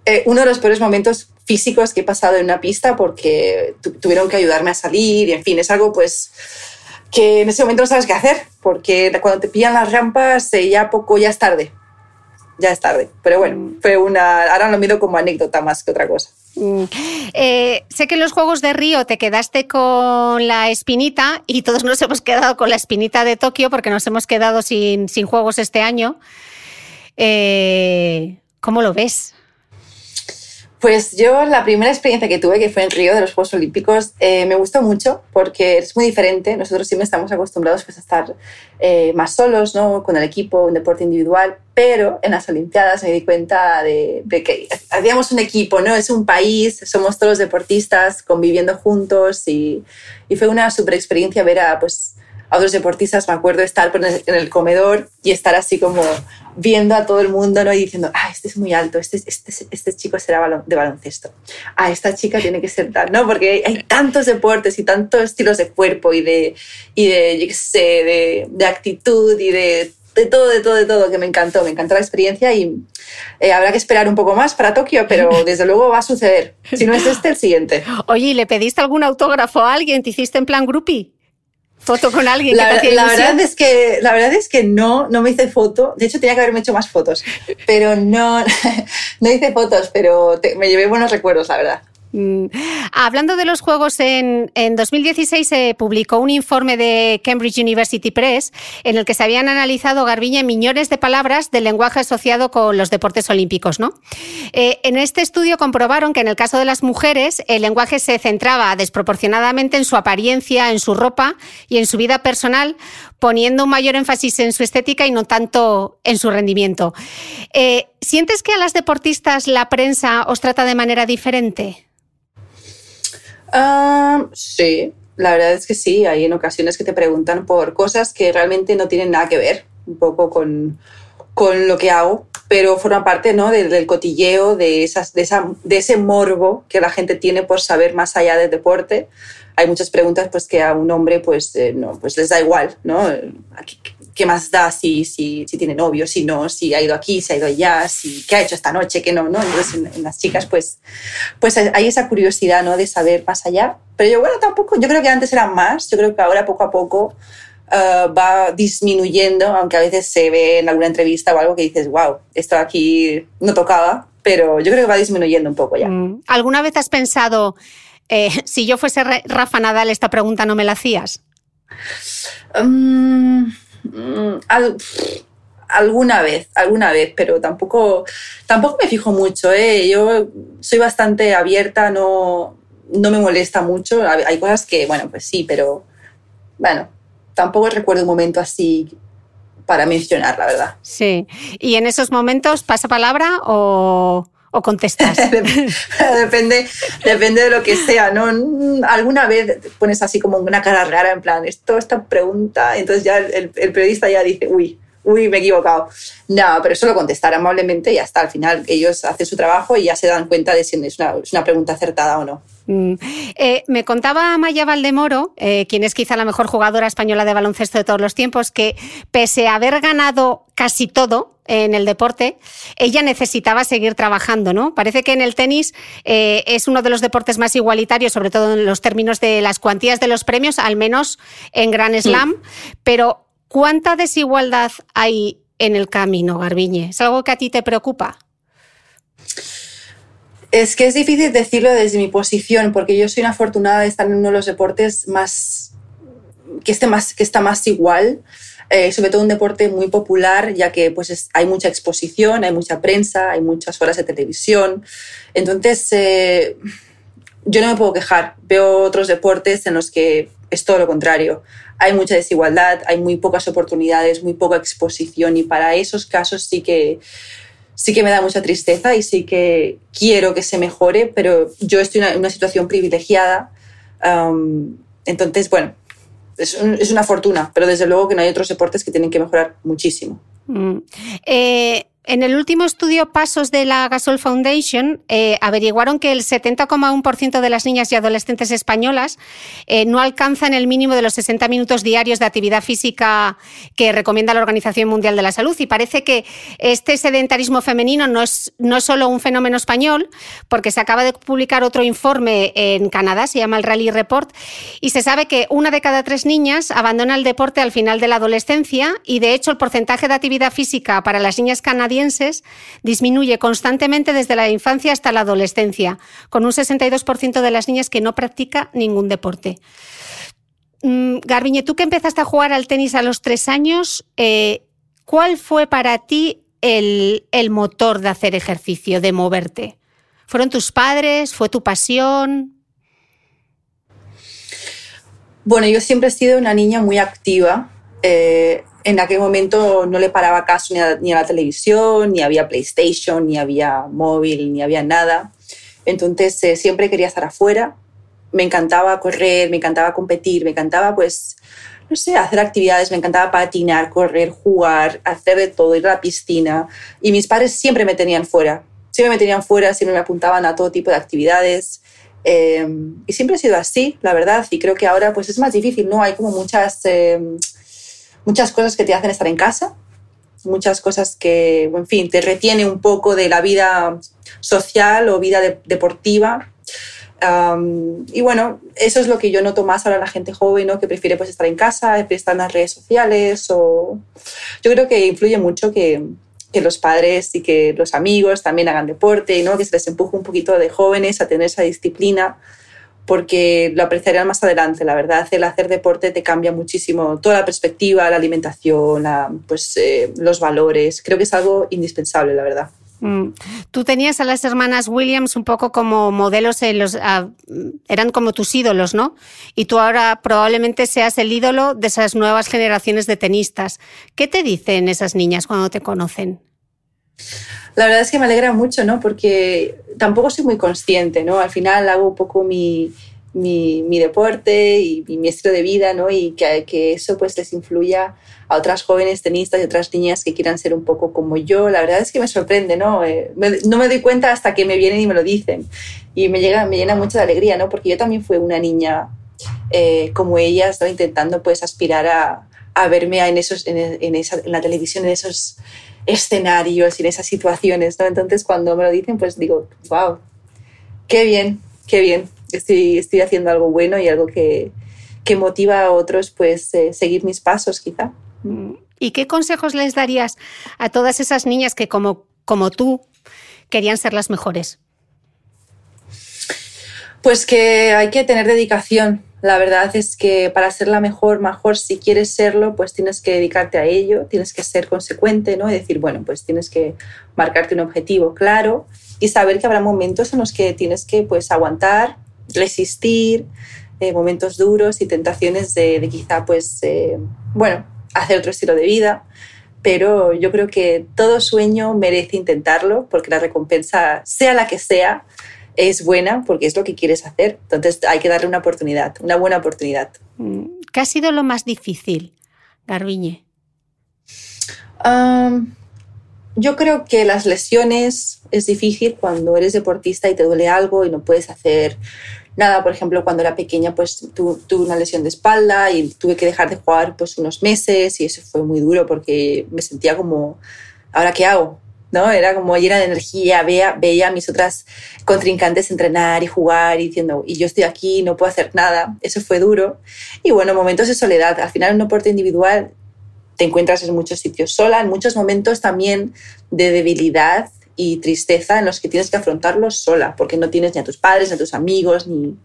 eh, uno de los peores momentos físicos que he pasado en una pista porque tuvieron que ayudarme a salir y en fin, es algo pues que en ese momento no sabes qué hacer porque cuando te pillan las rampas eh, ya poco, ya es tarde, ya es tarde. Pero bueno, mm. fue una, ahora lo miro como anécdota más que otra cosa. Mm. Eh, sé que en los Juegos de Río te quedaste con la espinita y todos nos hemos quedado con la espinita de Tokio porque nos hemos quedado sin, sin Juegos este año. Eh, ¿Cómo lo ves? Pues yo la primera experiencia que tuve, que fue en Río de los Juegos Olímpicos, eh, me gustó mucho porque es muy diferente. Nosotros siempre estamos acostumbrados pues, a estar eh, más solos, ¿no? con el equipo, un deporte individual, pero en las Olimpiadas me di cuenta de, que habíamos un equipo, ¿no? es un país, somos todos deportistas conviviendo juntos y, y fue una super experiencia ver a, pues, a otros deportistas. Me acuerdo estar en el comedor y estar así como viendo a todo el mundo ¿no? y diciendo, ah, este es muy alto, este, este, este chico será de baloncesto, ah, esta chica tiene que ser tal, ¿no? Porque hay tantos deportes y tantos estilos de cuerpo y de, y de, sé, de, de actitud y de de todo, de todo, de todo, que me encantó, me encantó la experiencia y eh, habrá que esperar un poco más para Tokio, pero <laughs> desde luego va a suceder. Si no es este, el siguiente. Oye, ¿le pediste algún autógrafo a alguien? ¿Te hiciste en plan groupie? Foto con alguien. La, la verdad es que la verdad es que no, no me hice foto. De hecho tenía que haberme hecho más fotos, pero no, <laughs> no hice fotos, pero me llevé buenos recuerdos, la verdad. Mm. Hablando de los juegos, en, 2016 se publicó un informe de Cambridge University Press en el que se habían analizado, Garbiña, millones de palabras del lenguaje asociado con los deportes olímpicos. ¿no? Eh, en este estudio comprobaron que en el caso de las mujeres el lenguaje se centraba desproporcionadamente en su apariencia, en su ropa y en su vida personal, poniendo un mayor énfasis en su estética y no tanto en su rendimiento. Eh, ¿Sientes que a las deportistas la prensa os trata de manera diferente? Sí, la verdad es que sí. Hay en ocasiones que te preguntan por cosas que realmente no tienen nada que ver un poco con, con lo que hago, pero forma parte ¿no? del, cotilleo, de, esas, de, esa, de ese morbo que la gente tiene por saber más allá del deporte. Hay muchas preguntas pues, que a un hombre pues, eh, no, pues les da igual, ¿no? ¿Qué más da si, si, si, tiene novio, si no, si ha ido aquí, si ha ido allá, si qué ha hecho esta noche, qué no, ¿no? Entonces en, las chicas pues, pues hay esa curiosidad, ¿no? De saber más allá. Pero yo, bueno, tampoco, yo creo que antes era más, yo creo que ahora poco a poco uh, va disminuyendo, aunque a veces se ve en alguna entrevista o algo que dices, wow, esto aquí no tocaba, pero yo creo que va disminuyendo un poco ya. Mm. ¿Alguna vez has pensado, eh, si yo fuese Rafa Nadal, esta pregunta no me la hacías? Um, Mm, alguna vez, alguna vez, pero tampoco, tampoco me fijo mucho. ¿eh? Yo soy bastante abierta, no, no me molesta mucho. Hay cosas que, bueno, pues sí, pero bueno, tampoco recuerdo un momento así para mencionar, la verdad. Sí. ¿Y en esos momentos pasa palabra o, o contestas? <laughs> <laughs> depende, depende de lo que sea, ¿no? Alguna vez pones así como una cara rara, en plan, esto, esta pregunta, entonces ya el, el periodista ya dice, uy, uy, me he equivocado. No, pero solo contestar amablemente y ya está. Al final ellos hacen su trabajo y ya se dan cuenta de si es una, es una pregunta acertada o no. Mm. Eh, me contaba Maya Valdemoro, eh, quien es quizá la mejor jugadora española de baloncesto de todos los tiempos, que pese a haber ganado casi todo en el deporte, ella necesitaba seguir trabajando, ¿no? Parece que en el tenis eh, es uno de los deportes más igualitarios, sobre todo en los términos de las cuantías de los premios, al menos en Gran Slam, pero ¿cuánta desigualdad hay en el camino, Garbiñe? ¿Es algo que a ti te preocupa? Es que es difícil decirlo desde mi posición, porque yo soy una afortunada de estar en uno de los deportes más que, esté más, que está más igual. Eh, sobre todo un deporte muy popular, ya que pues hay mucha exposición, hay mucha prensa, hay muchas horas de televisión. Entonces, eh, yo no me puedo quejar. Veo otros deportes en los que es todo lo contrario. Hay mucha desigualdad, hay muy pocas oportunidades, muy poca exposición y para esos casos sí que sí que me da mucha tristeza y sí que quiero que se mejore, pero yo estoy en una situación privilegiada. entonces, bueno, es, una fortuna, pero desde luego que no hay otros deportes que tienen que mejorar muchísimo. Mm. Eh, en el último estudio Pasos de la Gasol Foundation eh, averiguaron que el 70,1% de las niñas y adolescentes españolas eh, no alcanzan el mínimo de los 60 minutos diarios de actividad física que recomienda la Organización Mundial de la Salud. Y parece que este sedentarismo femenino no es, no es solo un fenómeno español, porque se acaba de publicar otro informe en Canadá, se llama el Rally Report, y se sabe que una de cada tres niñas abandona el deporte al final de la adolescencia y de hecho el porcentaje de actividad física para las niñas canadienses disminuye constantemente desde la infancia hasta la adolescencia, con un 62% de las niñas que no practica ningún deporte. Mm, Garbiñe, tú que empezaste a jugar al tenis a los tres años, eh, ¿cuál fue para ti el, motor de hacer ejercicio, de moverte? ¿Fueron tus padres? ¿Fue tu pasión? Bueno, yo siempre he sido una niña muy activa. Eh, en aquel momento no le paraba caso ni a, la televisión, ni había PlayStation, ni había móvil, ni había nada. Entonces eh, siempre quería estar afuera. Me encantaba correr, me encantaba competir, me encantaba pues, no sé, hacer actividades, me encantaba patinar, correr, jugar, hacer de todo, ir a la piscina. Y mis padres siempre me tenían fuera. Siempre me tenían fuera, siempre me apuntaban a todo tipo de actividades. Eh, y siempre he sido así, la verdad. Y creo que ahora pues es más difícil, ¿no? Hay como muchas... Eh, muchas cosas que te hacen estar en casa, muchas cosas que, en fin, te retiene un poco de la vida social o vida deportiva. y bueno, eso es lo que yo noto más ahora la gente joven, ¿no? que prefiere pues, estar en casa, estar en las redes sociales. O... Yo creo que influye mucho que, que los padres y que los amigos también hagan deporte, ¿no? que se les empuje un poquito de jóvenes a tener esa disciplina porque lo apreciarían más adelante. La verdad, el hacer deporte te cambia muchísimo toda la perspectiva, la alimentación, pues, eh, los valores. Creo que es algo indispensable, la verdad. Mm. Tú tenías a las hermanas Williams un poco como modelos, en los, eran como tus ídolos, ¿no? Y tú ahora probablemente seas el ídolo de esas nuevas generaciones de tenistas. ¿Qué te dicen esas niñas cuando te conocen? La verdad es que me alegra mucho, ¿no? Porque tampoco soy muy consciente, ¿no? Al final hago un poco mi, mi, deporte y, mi estilo de vida, ¿no? Y que, que, eso pues les influya a otras jóvenes tenistas y otras niñas que quieran ser un poco como yo. La verdad es que me sorprende, ¿no? Eh, no me doy cuenta hasta que me vienen y me lo dicen. Y me, llega, me llena mucho de alegría, ¿no? Porque yo también fui una niña eh, como ellas, ¿no? Intentando pues aspirar a, a verme en, esos, en, en, esa, en la televisión, en esos escenarios y en esas situaciones, ¿no? Entonces cuando me lo dicen, pues digo, wow, qué bien, qué bien, estoy, estoy haciendo algo bueno y algo que, que motiva a otros, pues eh, seguir mis pasos quizá. ¿Y qué consejos les darías a todas esas niñas que como, como tú querían ser las mejores? Pues que hay que tener dedicación, la verdad es que para ser la mejor, mejor, si quieres serlo, pues tienes que dedicarte a ello, tienes que ser consecuente, ¿no? Y decir, bueno, pues tienes que marcarte un objetivo claro y saber que habrá momentos en los que tienes que, pues, aguantar, resistir, eh, momentos duros y tentaciones de, quizá, pues, eh, bueno, hacer otro estilo de vida. Pero yo creo que todo sueño merece intentarlo porque la recompensa, sea la que sea, es buena porque es lo que quieres hacer. Entonces hay que darle una oportunidad, una buena oportunidad. Mm, ¿Qué ha sido lo más difícil, Garbiñe? yo creo que las lesiones es difícil cuando eres deportista y te duele algo y no puedes hacer nada. Por ejemplo, cuando era pequeña, pues tuve una lesión de espalda y tuve que dejar de jugar pues unos meses y eso fue muy duro porque me sentía como, ¿ahora qué hago? ¿No? Era como llena de energía, veía, veía a mis otras contrincantes entrenar y jugar y diciendo, y yo estoy aquí, no puedo hacer nada. Eso fue duro. Y bueno, momentos de soledad. Al final, un deporte individual te encuentras en muchos sitios sola, en muchos momentos también de debilidad y tristeza en los que tienes que afrontarlos sola, porque no tienes ni a tus padres, ni a tus amigos, ni,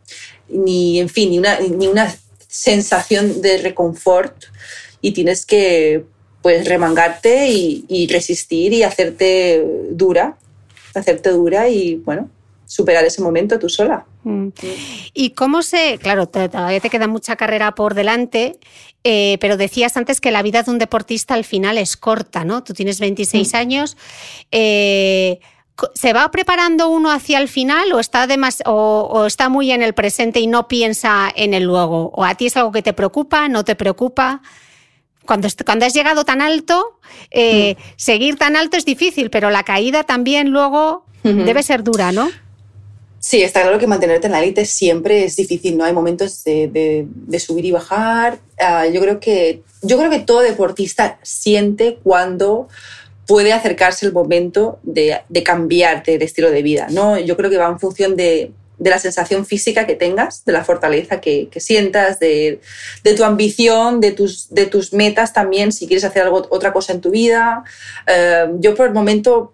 ni en fin, ni una, ni una sensación de reconfort y tienes que pues remangarte y, resistir y hacerte dura, hacerte dura y bueno, superar ese momento tú sola. Mm. ¿Y cómo se, claro, todavía te queda mucha carrera por delante, eh, pero decías antes que la vida de un deportista al final es corta, ¿no? Tú tienes 26 mm. años. Eh, ¿Se va preparando uno hacia el final o está, o está muy en el presente y no piensa en el luego? ¿O a ti es algo que te preocupa, no te preocupa? Cuando, cuando has llegado tan alto, eh, mm. seguir tan alto es difícil, pero la caída también luego debe ser dura, ¿no? Sí, está claro que mantenerte en la élite siempre es difícil, ¿no? Hay momentos de, subir y bajar. Ah, yo, creo que, yo creo que todo deportista siente cuando puede acercarse el momento de, de cambiarte el estilo de vida, ¿no? Yo creo que va en función de, la sensación física que tengas, de la fortaleza que, sientas, de, tu ambición, de tus, de tus metas también, si quieres hacer algo, otra cosa en tu vida. Eh, yo por el momento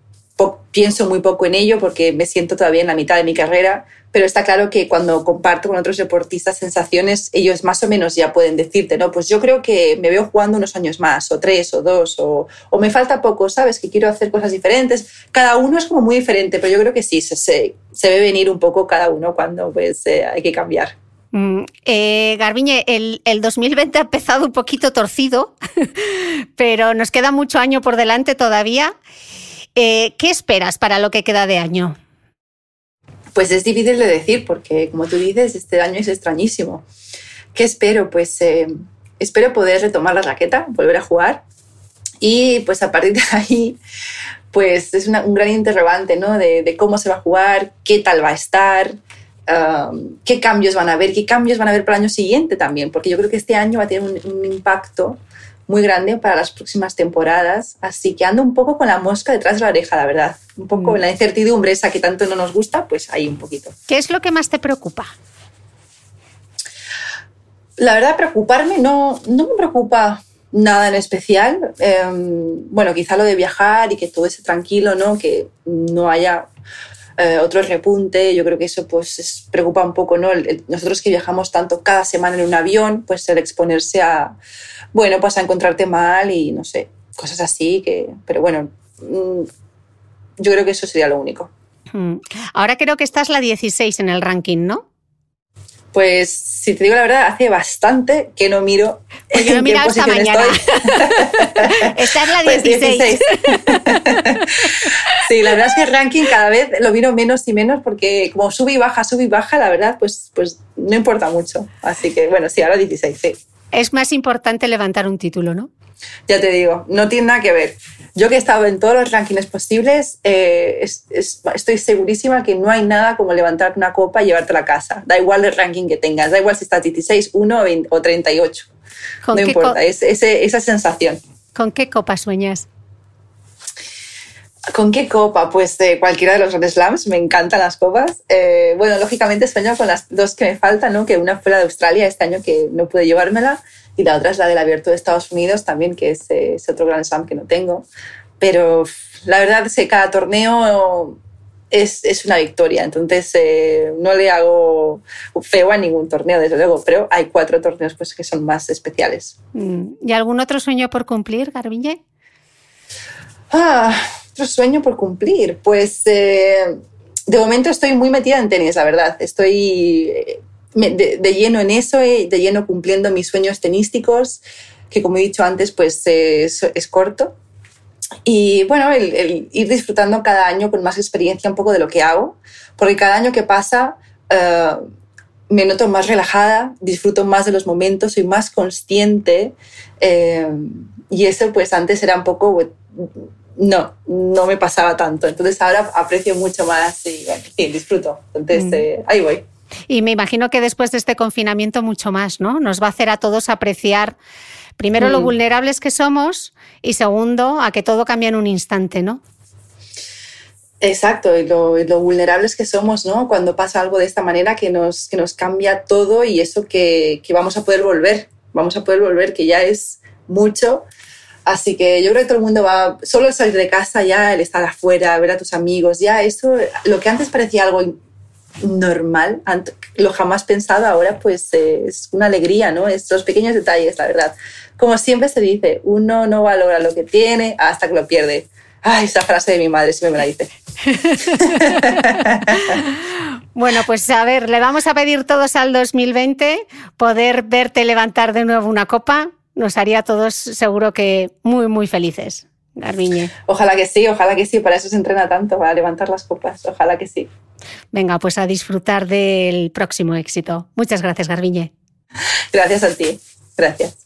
pienso muy poco en ello porque me siento todavía en la mitad de mi carrera, pero está claro que cuando comparto con otros deportistas sensaciones, ellos más o menos ya pueden decirte, no, pues yo creo que me veo jugando unos años más, o tres, o dos, o, me falta poco, ¿sabes? Que quiero hacer cosas diferentes. Cada uno es como muy diferente, pero yo creo que sí, se, se, se ve venir un poco cada uno cuando pues, eh, hay que cambiar. Mm, eh, Garbiñe, el, el, 2020 ha empezado un poquito torcido, <laughs> pero nos queda mucho año por delante todavía. Eh, ¿Qué esperas para lo que queda de año? Pues es difícil de decir porque, como tú dices, este año es extrañísimo. ¿Qué espero? Pues eh, espero poder retomar la raqueta, volver a jugar y pues a partir de <laughs> ahí pues es un gran interrogante ¿no? de, cómo se va a jugar, qué tal va a estar, um, qué cambios van a haber, qué cambios van a haber para el año siguiente también, porque yo creo que este año va a tener un, un impacto muy grande para las próximas temporadas, así que ando un poco con la mosca detrás de la oreja, la verdad. Un poco en la incertidumbre esa que tanto no nos gusta, pues ahí un poquito. ¿Qué es lo que más te preocupa? La verdad, preocuparme no, no me preocupa nada en especial. Em, bueno, quizá lo de viajar y que todo esté tranquilo, ¿no? Que no haya eh, otro repunte. Yo creo que eso pues preocupa un poco, ¿no? nosotros que viajamos tanto cada semana en un avión, pues el exponerse a, bueno, pues a encontrarte mal y no sé, cosas así que, pero bueno, mm, yo creo que eso sería lo único. Hmm. Ahora creo que estás la 16 en el ranking, ¿no? Pues si te digo la verdad, hace bastante que no miro pues en qué posición mañana. estoy. <laughs> Esta es la 16. Pues <laughs> sí, la verdad es que el ranking cada vez lo miro menos y menos porque como sube y baja, sube y baja, la verdad, pues, pues no importa mucho. Así que bueno, sí, ahora 16, sí. Es más importante levantar un título, ¿no? Ya te digo, no tiene nada que ver. Yo que he estado en todos los rankings posibles, eh, estoy segurísima que no hay nada como levantar una copa y llevarte a la casa. Da igual el ranking que tengas, da igual si estás 16, 1 o 38. No importa, es, esa sensación. ¿Con qué copa sueñas? ¿Con qué copa? Pues de cualquiera de los Grand Slams, me encantan las copas. Eh, bueno, lógicamente sueño con las dos que me faltan, ¿no? que una fue la de Australia este año que no pude llevármela y la otra es la del Abierto de Estados Unidos también, que es, ese otro Grand Slam que no tengo. Pero la verdad es que cada torneo es, es una victoria, entonces eh, no le hago feo a ningún torneo, desde luego, pero hay cuatro torneos pues, que son más especiales. Mm. ¿Y algún otro sueño por cumplir, Garbiñe? Ah, otro sueño por cumplir. Pues eh, de momento estoy muy metida en tenis, la verdad. Estoy eh, de, lleno en eso, de lleno cumpliendo mis sueños tenísticos, que como he dicho antes, pues es, corto. Y bueno, el, ir disfrutando cada año con más experiencia un poco de lo que hago, porque cada año que pasa eh, me noto más relajada, disfruto más de los momentos, soy más consciente. y eso pues antes era un poco no, no me pasaba tanto. Entonces ahora aprecio mucho más y, disfruto. Entonces mm. eh, ahí voy. Y me imagino que después de este confinamiento mucho más, ¿no? Nos va a hacer a todos apreciar primero lo mm. vulnerables que somos y segundo a que todo cambia en un instante, ¿no? Exacto, y lo, vulnerables que somos, ¿no? Cuando pasa algo de esta manera que nos, que nos cambia todo y eso que, que vamos a poder volver, vamos a poder volver, que ya es mucho Así que yo creo que todo el mundo va, solo el salir de casa ya, el estar afuera, ver a tus amigos, ya eso, lo que antes parecía algo normal, lo jamás pensado ahora, pues es una alegría, ¿no? Estos pequeños detalles, la verdad. Como siempre se dice, uno no valora lo que tiene hasta que lo pierde. Ay, esa frase de mi madre siempre me la dice. <laughs> Bueno, pues a ver, le vamos a pedir todos al 2020 poder verte levantar de nuevo una copa, nos haría a todos seguro que muy, muy felices. Garbiñe. Ojalá que sí, ojalá que sí, para eso se entrena tanto, para levantar las copas, ojalá que sí. Venga, pues a disfrutar del próximo éxito. Muchas gracias, Garbiñe. Gracias a ti, gracias.